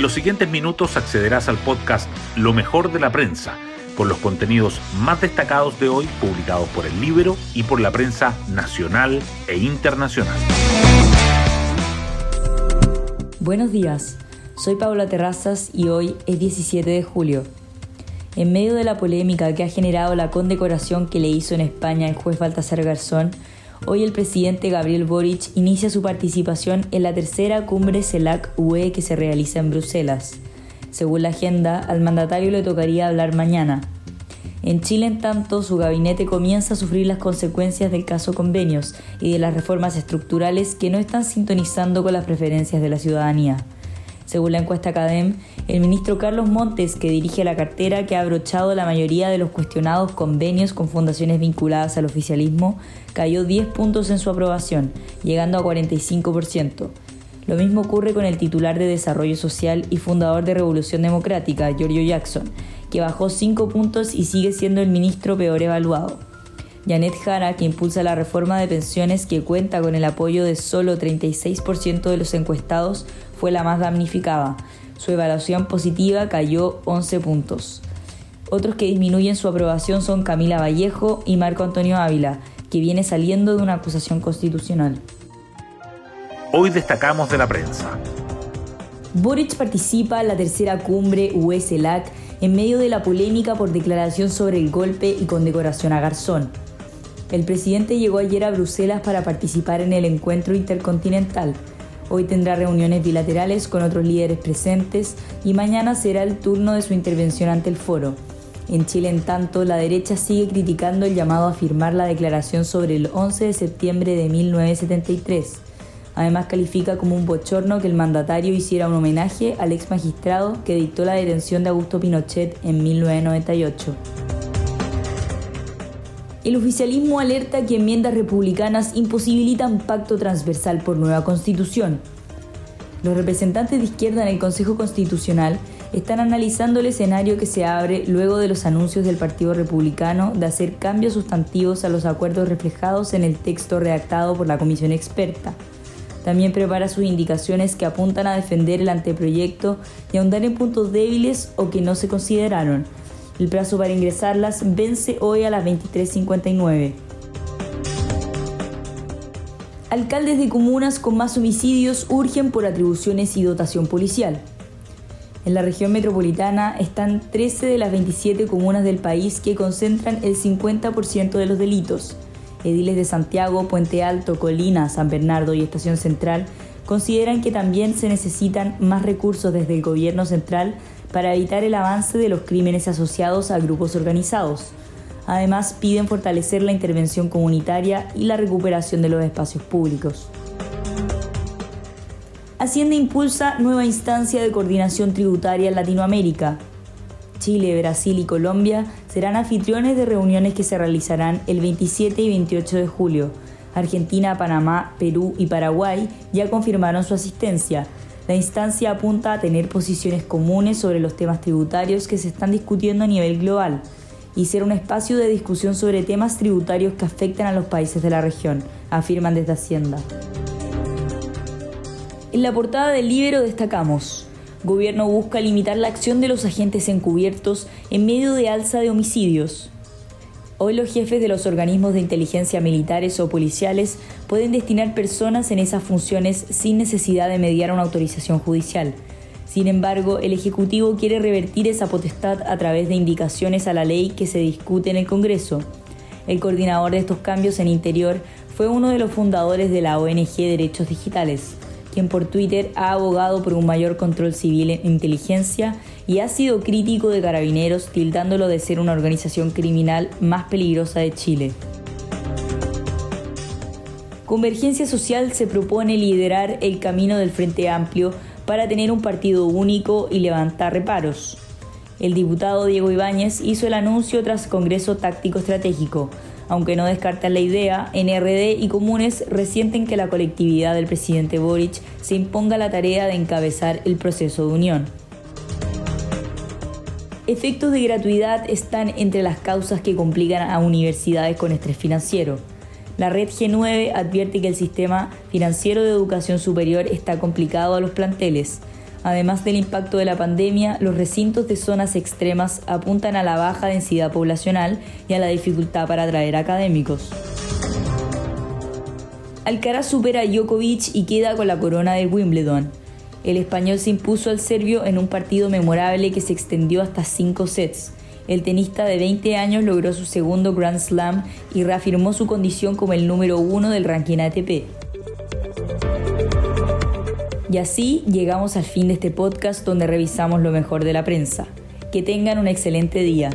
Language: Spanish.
En los siguientes minutos accederás al podcast Lo mejor de la prensa, con los contenidos más destacados de hoy publicados por el libro y por la prensa nacional e internacional. Buenos días, soy Paula Terrazas y hoy es 17 de julio. En medio de la polémica que ha generado la condecoración que le hizo en España el juez Baltasar Garzón, hoy el presidente Gabriel Boric inicia su participación en la tercera cumbre CELAC-UE que se realiza en Bruselas. Según la agenda, al mandatario le tocaría hablar mañana. En Chile, en tanto, su gabinete comienza a sufrir las consecuencias del caso convenios y de las reformas estructurales que no están sintonizando con las preferencias de la ciudadanía. Según la encuesta Academ, el ministro Carlos Montes, que dirige la cartera que ha abrochado la mayoría de los cuestionados convenios con fundaciones vinculadas al oficialismo, cayó 10 puntos en su aprobación, llegando a 45%. Lo mismo ocurre con el titular de Desarrollo Social y fundador de Revolución Democrática, Giorgio Jackson, que bajó 5 puntos y sigue siendo el ministro peor evaluado. Janet Jara, que impulsa la reforma de pensiones que cuenta con el apoyo de solo 36% de los encuestados, fue la más damnificada. Su evaluación positiva cayó 11 puntos. Otros que disminuyen su aprobación son Camila Vallejo y Marco Antonio Ávila, que viene saliendo de una acusación constitucional. Hoy destacamos de la prensa. Boric participa en la tercera cumbre USLAC en medio de la polémica por declaración sobre el golpe y condecoración a Garzón. El presidente llegó ayer a Bruselas para participar en el encuentro intercontinental. Hoy tendrá reuniones bilaterales con otros líderes presentes y mañana será el turno de su intervención ante el foro. En Chile, en tanto, la derecha sigue criticando el llamado a firmar la declaración sobre el 11 de septiembre de 1973. Además, califica como un bochorno que el mandatario hiciera un homenaje al ex magistrado que dictó la detención de Augusto Pinochet en 1998. El oficialismo alerta que enmiendas republicanas imposibilitan pacto transversal por nueva constitución. Los representantes de izquierda en el Consejo Constitucional están analizando el escenario que se abre luego de los anuncios del Partido Republicano de hacer cambios sustantivos a los acuerdos reflejados en el texto redactado por la comisión experta. También prepara sus indicaciones que apuntan a defender el anteproyecto y ahondar en puntos débiles o que no se consideraron, el plazo para ingresarlas vence hoy a las 23.59. Alcaldes de comunas con más homicidios urgen por atribuciones y dotación policial. En la región metropolitana están 13 de las 27 comunas del país que concentran el 50% de los delitos. Ediles de Santiago, Puente Alto, Colina, San Bernardo y Estación Central consideran que también se necesitan más recursos desde el gobierno central para evitar el avance de los crímenes asociados a grupos organizados. Además, piden fortalecer la intervención comunitaria y la recuperación de los espacios públicos. Hacienda impulsa nueva instancia de coordinación tributaria en Latinoamérica. Chile, Brasil y Colombia serán anfitriones de reuniones que se realizarán el 27 y 28 de julio. Argentina, Panamá, Perú y Paraguay ya confirmaron su asistencia, la instancia apunta a tener posiciones comunes sobre los temas tributarios que se están discutiendo a nivel global y ser un espacio de discusión sobre temas tributarios que afectan a los países de la región, afirman desde Hacienda. En la portada del libro destacamos, Gobierno busca limitar la acción de los agentes encubiertos en medio de alza de homicidios. Hoy los jefes de los organismos de inteligencia militares o policiales pueden destinar personas en esas funciones sin necesidad de mediar una autorización judicial. Sin embargo, el Ejecutivo quiere revertir esa potestad a través de indicaciones a la ley que se discute en el Congreso. El coordinador de estos cambios en Interior fue uno de los fundadores de la ONG Derechos Digitales por Twitter ha abogado por un mayor control civil en inteligencia y ha sido crítico de carabineros, tildándolo de ser una organización criminal más peligrosa de Chile. Convergencia Social se propone liderar el camino del Frente Amplio para tener un partido único y levantar reparos. El diputado Diego Ibáñez hizo el anuncio tras Congreso Táctico Estratégico, aunque no descartan la idea, NRD y comunes resienten que la colectividad del presidente Boric se imponga la tarea de encabezar el proceso de unión. Efectos de gratuidad están entre las causas que complican a universidades con estrés financiero. La red G9 advierte que el sistema financiero de educación superior está complicado a los planteles. Además del impacto de la pandemia, los recintos de zonas extremas apuntan a la baja densidad poblacional y a la dificultad para atraer académicos. Alcaraz supera a Djokovic y queda con la corona de Wimbledon. El español se impuso al serbio en un partido memorable que se extendió hasta cinco sets. El tenista de 20 años logró su segundo Grand Slam y reafirmó su condición como el número uno del ranking ATP. Y así llegamos al fin de este podcast donde revisamos lo mejor de la prensa. Que tengan un excelente día.